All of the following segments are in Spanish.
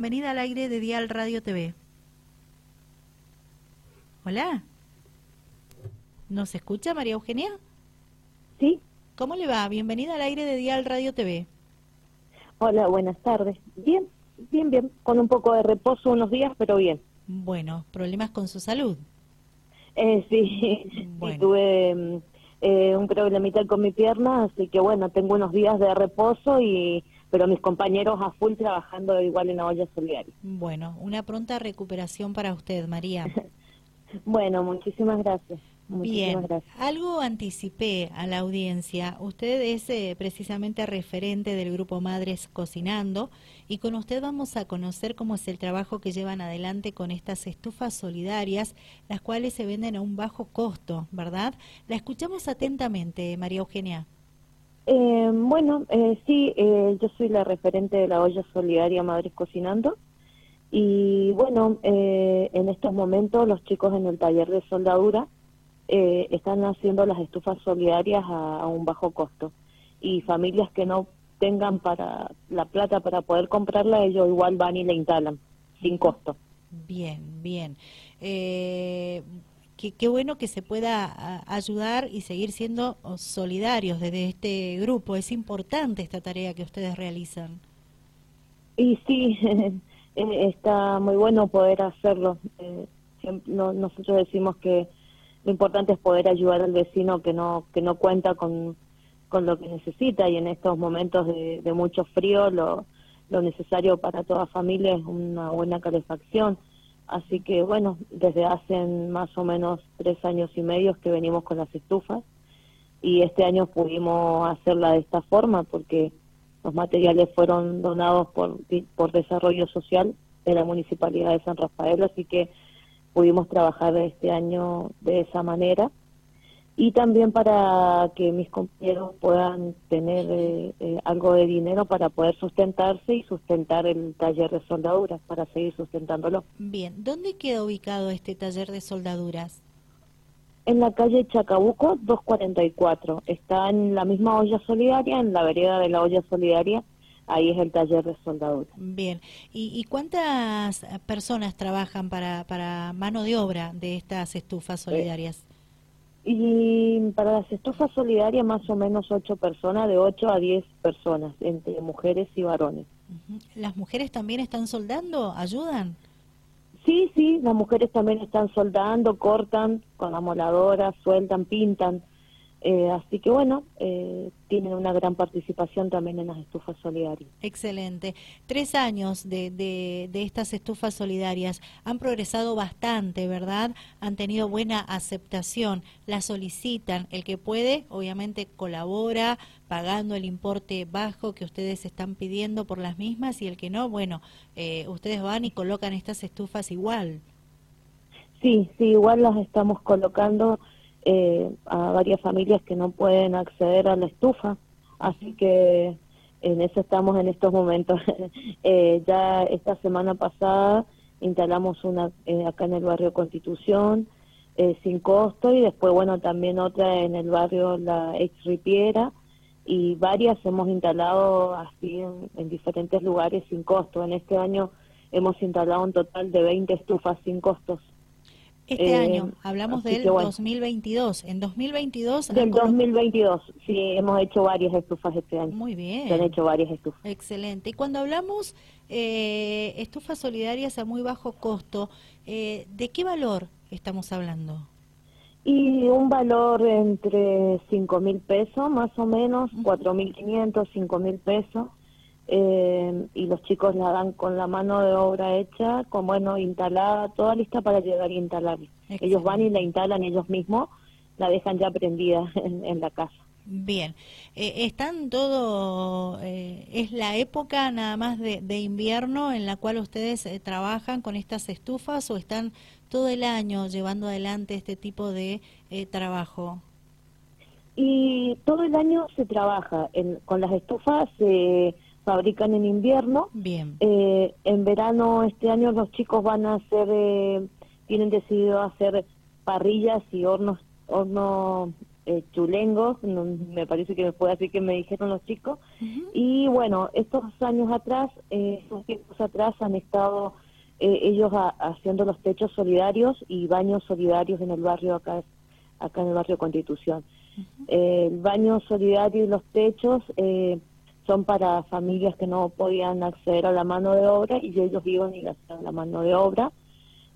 Bienvenida al aire de Dial Radio TV. Hola. ¿Nos escucha María Eugenia? Sí. ¿Cómo le va? Bienvenida al aire de Dial Radio TV. Hola, buenas tardes. Bien, bien, bien. Con un poco de reposo unos días, pero bien. Bueno, ¿problemas con su salud? Eh, sí, Bueno. tuve mm, eh, un problemita con mi pierna, así que bueno, tengo unos días de reposo y pero mis compañeros a full trabajando igual en la olla solidaria. Bueno, una pronta recuperación para usted, María. Bueno, muchísimas gracias. Muchísimas Bien, gracias. algo anticipé a la audiencia. Usted es eh, precisamente referente del grupo Madres Cocinando y con usted vamos a conocer cómo es el trabajo que llevan adelante con estas estufas solidarias, las cuales se venden a un bajo costo, ¿verdad? La escuchamos atentamente, María Eugenia. Eh, bueno, eh, sí, eh, yo soy la referente de la olla solidaria Madres Cocinando. Y bueno, eh, en estos momentos los chicos en el taller de soldadura eh, están haciendo las estufas solidarias a, a un bajo costo. Y familias que no tengan para la plata para poder comprarla, ellos igual van y la instalan, sin costo. Bien, bien. Qué, qué bueno que se pueda ayudar y seguir siendo oh, solidarios desde este grupo. Es importante esta tarea que ustedes realizan. Y sí, eh, está muy bueno poder hacerlo. Eh, nosotros decimos que lo importante es poder ayudar al vecino que no que no cuenta con, con lo que necesita y en estos momentos de, de mucho frío lo, lo necesario para toda familia es una buena calefacción. Así que bueno, desde hace más o menos tres años y medio que venimos con las estufas y este año pudimos hacerla de esta forma porque los materiales fueron donados por, por Desarrollo Social de la Municipalidad de San Rafael, así que pudimos trabajar este año de esa manera. Y también para que mis compañeros puedan tener eh, eh, algo de dinero para poder sustentarse y sustentar el taller de soldaduras, para seguir sustentándolo. Bien, ¿dónde queda ubicado este taller de soldaduras? En la calle Chacabuco 244. Está en la misma olla solidaria, en la vereda de la olla solidaria. Ahí es el taller de soldadura. Bien, ¿y, y cuántas personas trabajan para, para mano de obra de estas estufas solidarias? Y para las estufas solidarias más o menos ocho personas, de 8 a 10 personas, entre mujeres y varones. ¿Las mujeres también están soldando? ¿Ayudan? Sí, sí, las mujeres también están soldando, cortan con la moladora, sueltan, pintan. Eh, así que bueno, eh, tienen una gran participación también en las estufas solidarias. Excelente. Tres años de, de, de estas estufas solidarias han progresado bastante, ¿verdad? Han tenido buena aceptación, las solicitan. El que puede, obviamente, colabora pagando el importe bajo que ustedes están pidiendo por las mismas y el que no, bueno, eh, ustedes van y colocan estas estufas igual. Sí, sí, igual las estamos colocando eh, a varias familias que no pueden acceder a la estufa, así que en eso estamos en estos momentos. Eh, ya esta semana pasada instalamos una eh, acá en el barrio Constitución eh, sin costo y después, bueno, también otra en el barrio La Ex Ripiera y varias hemos instalado así en, en diferentes lugares sin costo. En este año hemos instalado un total de 20 estufas sin costos. Este Eh, año, hablamos del bueno. 2022. En 2022... han Del colo- 2022, sí, hemos hecho varias estufas este año. Muy bien. Se han hecho varias estufas. Excelente. Y cuando hablamos eh, estufas solidarias a muy bajo costo, eh, ¿de qué valor estamos hablando? Y un valor entre 5 mil pesos, más o menos, Ujú. 4 mil 500, 5 mil pesos. Eh, y los chicos la dan con la mano de obra hecha, con bueno, instalada, toda lista para llegar y instalar. Ellos van y la instalan ellos mismos, la dejan ya prendida en, en la casa. Bien, eh, están todo, eh, es la época nada más de, de invierno en la cual ustedes eh, trabajan con estas estufas o están todo el año llevando adelante este tipo de eh, trabajo. Y todo el año se trabaja, en- con las estufas se fabrican en invierno Bien, Eh, en verano este año los chicos van a hacer, eh, tienen decidido hacer parrillas y hornos, hornos eh, chulengos, me parece que me fue así que me dijeron los chicos. Y bueno, estos años atrás, eh, estos tiempos atrás han estado eh, ellos haciendo los techos solidarios y baños solidarios en el barrio acá, acá en el barrio Constitución. el baño solidario y los techos son para familias que no podían acceder a la mano de obra y ellos iban y hacían la mano de obra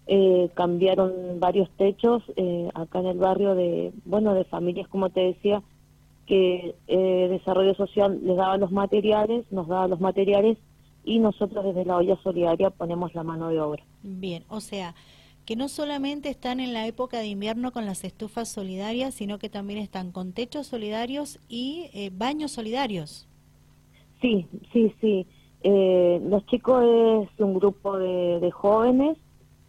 eh, cambiaron varios techos eh, acá en el barrio de, bueno, de familias, como te decía, que eh, Desarrollo Social les daba los materiales, nos daba los materiales y nosotros desde la olla solidaria ponemos la mano de obra. Bien, o sea, que no solamente están en la época de invierno con las estufas solidarias, sino que también están con techos solidarios y eh, baños solidarios. Sí, sí, sí. los chicos es un grupo de, de jóvenes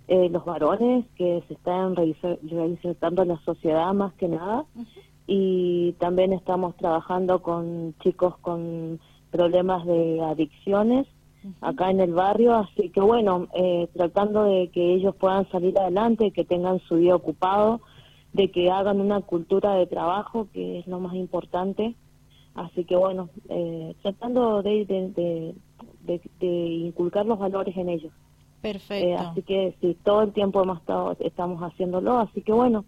eh, los varones que se están reinsertando en la sociedad más que nada y también estamos trabajando con chicos con problemas de adicciones acá en el barrio, así que bueno, eh, tratando de que ellos puedan salir adelante, que tengan su día ocupado, de que hagan una cultura de trabajo, que es lo más importante. Así que bueno, eh, tratando de, de, de inculcar los valores en ellos. Perfecto. Eh, así que sí, todo el tiempo hemos estado, estamos haciéndolo, así que bueno,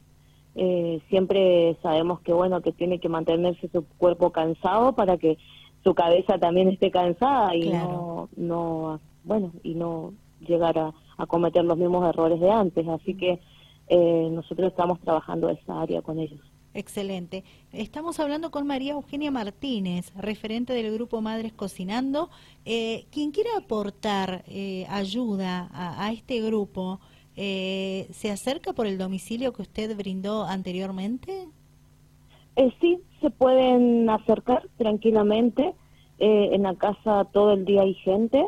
eh, siempre sabemos que bueno, que tiene que mantenerse su cuerpo cansado para que su cabeza también esté cansada y no, no, bueno, y no llegar a, a, cometer los mismos errores de antes, así que eh, nosotros estamos trabajando esa área con ellos. Excelente. Estamos hablando con María Eugenia Martínez, referente del grupo Madres Cocinando. Eh, quien quiera aportar eh, ayuda a, este grupo, eh, ¿se acerca por el domicilio que usted brindó anteriormente? Eh, sí, se pueden acercar tranquilamente. en la casa todo el día hay gente.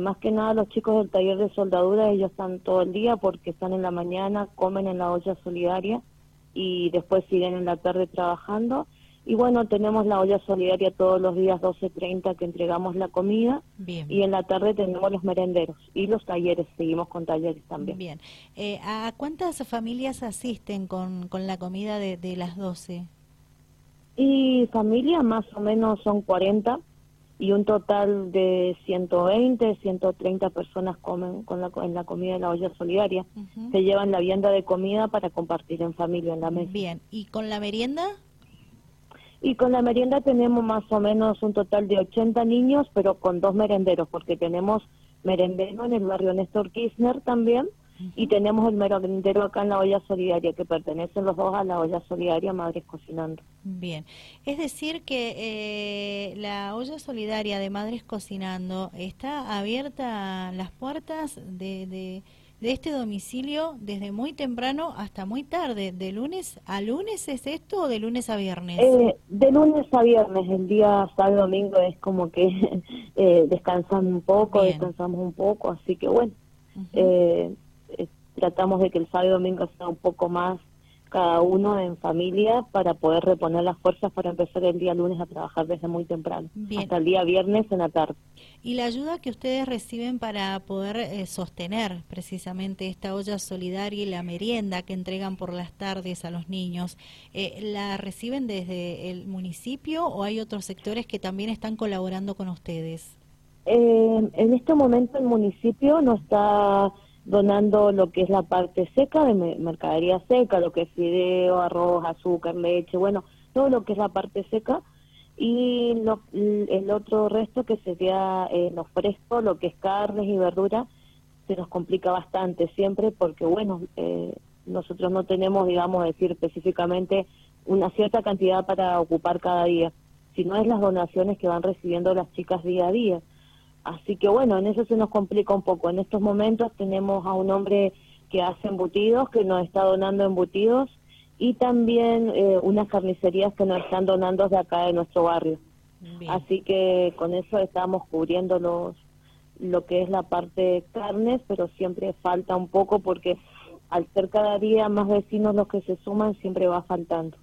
más que nada los chicos del taller de soldadura, ellos están todo el día porque están en la mañana, comen en la olla solidaria y después siguen en la tarde trabajando. Y bueno, tenemos la olla solidaria todos los días 12.30 que entregamos la comida. Y en la tarde tenemos los merenderos y los talleres, seguimos con talleres también. Bien. Eh, ¿A cuántas familias asisten con, con la comida de, de las 12? Y familias más o menos son 40 y un total de 120, 130 personas comen con la, en la comida de la olla solidaria. Se llevan la vianda de comida para compartir en familia en la mesa. Bien, ¿y con la merienda? Y con la merienda tenemos más o menos un total de 80 niños, pero con dos merenderos, porque tenemos merendero en el barrio Néstor Kirchner también, y tenemos el merendero acá en la olla solidaria, que pertenecen los dos a la olla solidaria Madres Cocinando. Bien, es decir que eh, la olla solidaria de Madres Cocinando está abierta las puertas de, de, este domicilio desde muy temprano hasta muy tarde, de lunes a lunes es esto o de lunes a viernes? Eh, de lunes a viernes, el día sábado domingo es como que eh, descansamos un poco, descansamos un poco, así que bueno. eh, tratamos de que el sábado y domingo sea un poco más cada uno en familia para poder reponer las fuerzas para empezar el día lunes a trabajar desde muy temprano, hasta el día viernes en la tarde. Y la ayuda que ustedes reciben para poder eh, sostener precisamente esta olla solidaria y la merienda que entregan por las tardes a los niños, eh, ¿la reciben desde el municipio o hay otros sectores que también están colaborando con ustedes? Eh, en este momento el municipio no está donando lo que es la parte seca de mercadería seca, lo que es fideo, arroz, azúcar, leche, bueno, todo lo que es la parte seca y el otro resto que sería eh, lo fresco, lo que es carnes y verduras, se nos complica bastante siempre porque, bueno, eh, nosotros no tenemos, digamos, decir específicamente una cierta cantidad para ocupar cada día, sino es las donaciones que van recibiendo las chicas día a día. Así que bueno, en eso se nos complica un poco. En estos momentos tenemos a un hombre que hace embutidos, que nos está donando embutidos, y también eh, unas carnicerías que nos están donando de acá de nuestro barrio. Así que con eso estamos cubriendo los, lo que es la parte de carnes, pero siempre falta un poco porque al ser cada día más vecinos los que se suman, siempre va faltando.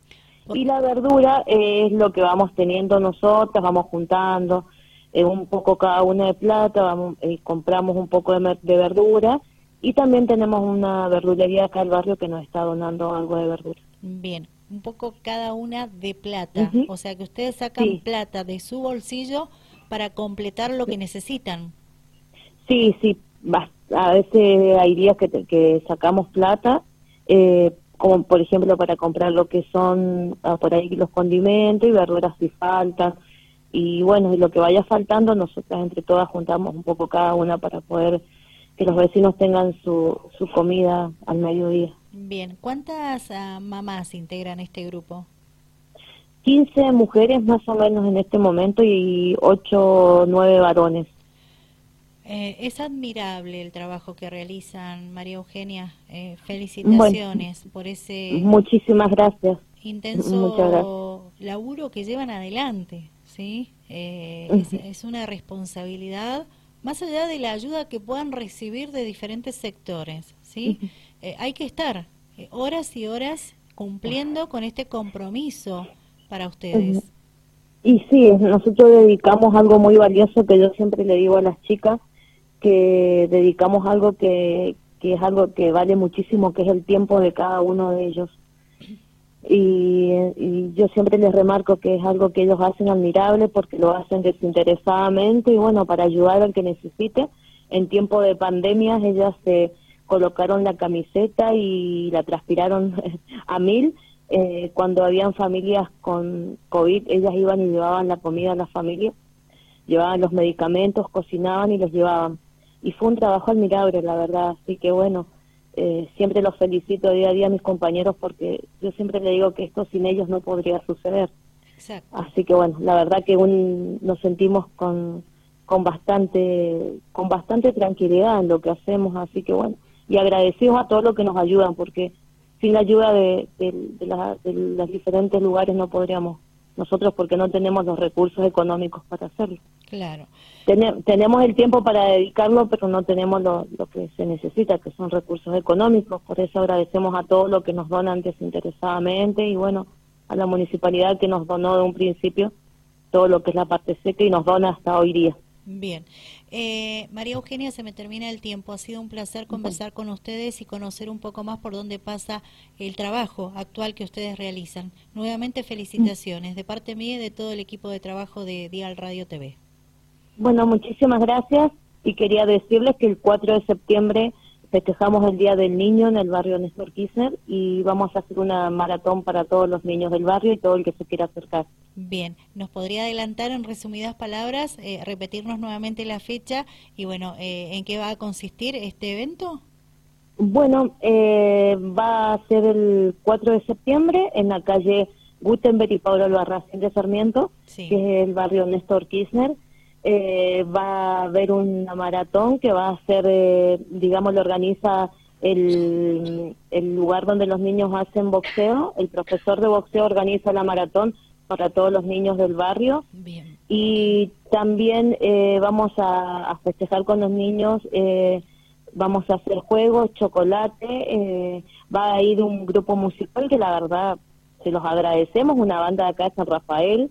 Y la verdura es lo que vamos teniendo nosotros, vamos juntando eh, un poco cada una de plata, vamos, eh, compramos un poco de, de, verdura y también tenemos una verdulería acá al barrio que nos está donando algo de verdura. Bien, un poco cada una de plata, o sea que ustedes sacan plata de su bolsillo para completar lo que necesitan. Sí, sí, a veces hay días que, que sacamos plata, eh, como por ejemplo para comprar lo que son ah, por ahí los condimentos y verduras si faltan. Y bueno, y lo que vaya faltando, nosotras entre todas juntamos un poco cada una para poder que los vecinos tengan su, su comida al mediodía. Bien, ¿cuántas ah, mamás integran este grupo? 15 mujeres más o menos en este momento y 8 o 9 varones. Eh, es admirable el trabajo que realizan, María Eugenia. Eh, felicitaciones por ese muchísimas gracias. intenso laburo que llevan adelante. ¿Sí? Eh, es, una responsabilidad, más allá de la ayuda que puedan recibir de diferentes sectores. ¿sí? hay que estar horas y horas cumpliendo con este compromiso para ustedes. Y sí, nosotros dedicamos algo muy valioso que yo siempre le digo a las chicas, que dedicamos algo que, que es algo que vale muchísimo, que es el tiempo de cada uno de ellos. Y, yo siempre les remarco que es algo que ellos hacen admirable porque lo hacen desinteresadamente y bueno, para ayudar al que necesite. En tiempo de pandemias ellas se colocaron la camiseta y la transpiraron a mil. Eh, cuando habían familias con COVID, ellas iban y llevaban la comida a las familias, llevaban los medicamentos, cocinaban y los llevaban y fue un trabajo admirable, la verdad. Así que bueno, eh, siempre los felicito día a día a mis compañeros porque yo siempre le digo que esto sin ellos no podría suceder. Así que bueno, la verdad que un, nos sentimos con, con bastante con bastante tranquilidad en lo que hacemos, así que bueno, y agradecidos a todos los que nos ayudan porque sin la ayuda de, de, de los diferentes lugares no podríamos nosotros porque no tenemos los recursos económicos para hacerlo. Claro. tenemos el tiempo para dedicarlo, pero no tenemos lo, que se necesita, que son recursos económicos. Por eso agradecemos a todos los que nos donan desinteresadamente y bueno, a la municipalidad que nos donó de un principio todo lo que es la parte seca y nos dona hasta hoy día. Bien. Eh, María Eugenia, se me termina el tiempo. Ha sido un placer conversar con ustedes y conocer un poco más por dónde pasa el trabajo actual que ustedes realizan. Nuevamente felicitaciones de parte mía y de todo el equipo de trabajo de Dial Radio TV. Bueno, muchísimas gracias y quería decirles que el 4 de septiembre festejamos el Día del Niño en el barrio Néstor Kirchner y vamos a hacer una maratón para todos los niños del barrio y todo el que se quiera acercar. Bien, ¿nos podría adelantar en resumidas palabras, eh, repetirnos nuevamente la fecha y bueno, eh, en qué va a consistir este evento? Bueno, eh, va a ser el 4 de septiembre en la calle Gutenberg y Pablo Albarracín de Sarmiento, que es el barrio Néstor Kirchner eh, va a haber una maratón que va a ser, eh, digamos, lo organiza el, el lugar donde los niños hacen boxeo. El profesor de boxeo organiza la maratón para todos los niños del barrio. Y también eh, vamos a, festejar con los niños, eh, vamos a hacer juegos, chocolate, eh, va a ir un grupo musical que la verdad se los agradecemos, una banda de acá de San Rafael,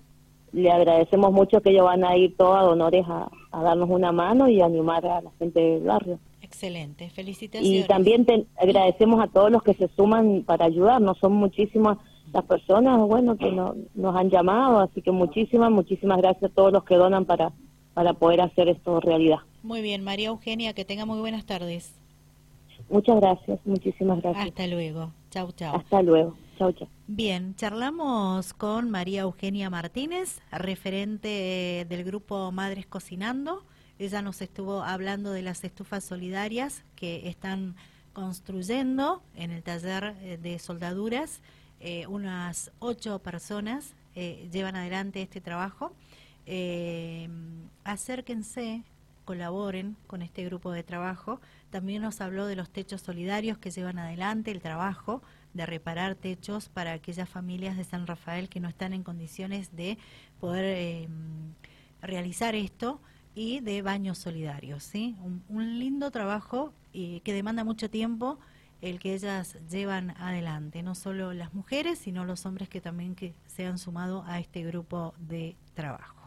le agradecemos mucho que ellos van a ir todos a honores a, darnos una mano y animar a la gente del barrio. Excelente, felicitaciones. Y también agradecemos a todos los que se suman para ayudarnos, son muchísimas las personas, bueno, que nos han llamado, así que muchísimas, muchísimas gracias a todos los que donan para, para poder hacer esto realidad. Muy bien, María Eugenia, que tenga muy buenas tardes. Muchas gracias, muchísimas gracias. Hasta luego, chau, chau. Hasta luego. Bien, charlamos con María Eugenia Martínez, referente del grupo Madres Cocinando. Ella nos estuvo hablando de las estufas solidarias que están construyendo en el taller eh, de soldaduras. Eh, unas ocho personas eh, llevan adelante este trabajo. acérquense, colaboren con este grupo de trabajo. También nos habló de los techos solidarios que llevan adelante el trabajo de reparar techos para aquellas familias de San Rafael que no están en condiciones de poder eh, realizar esto y de baños solidarios. ¿sí? Un, lindo trabajo y que demanda mucho tiempo el que ellas llevan adelante, no solo las mujeres, sino los hombres que también que se han sumado a este grupo de trabajo.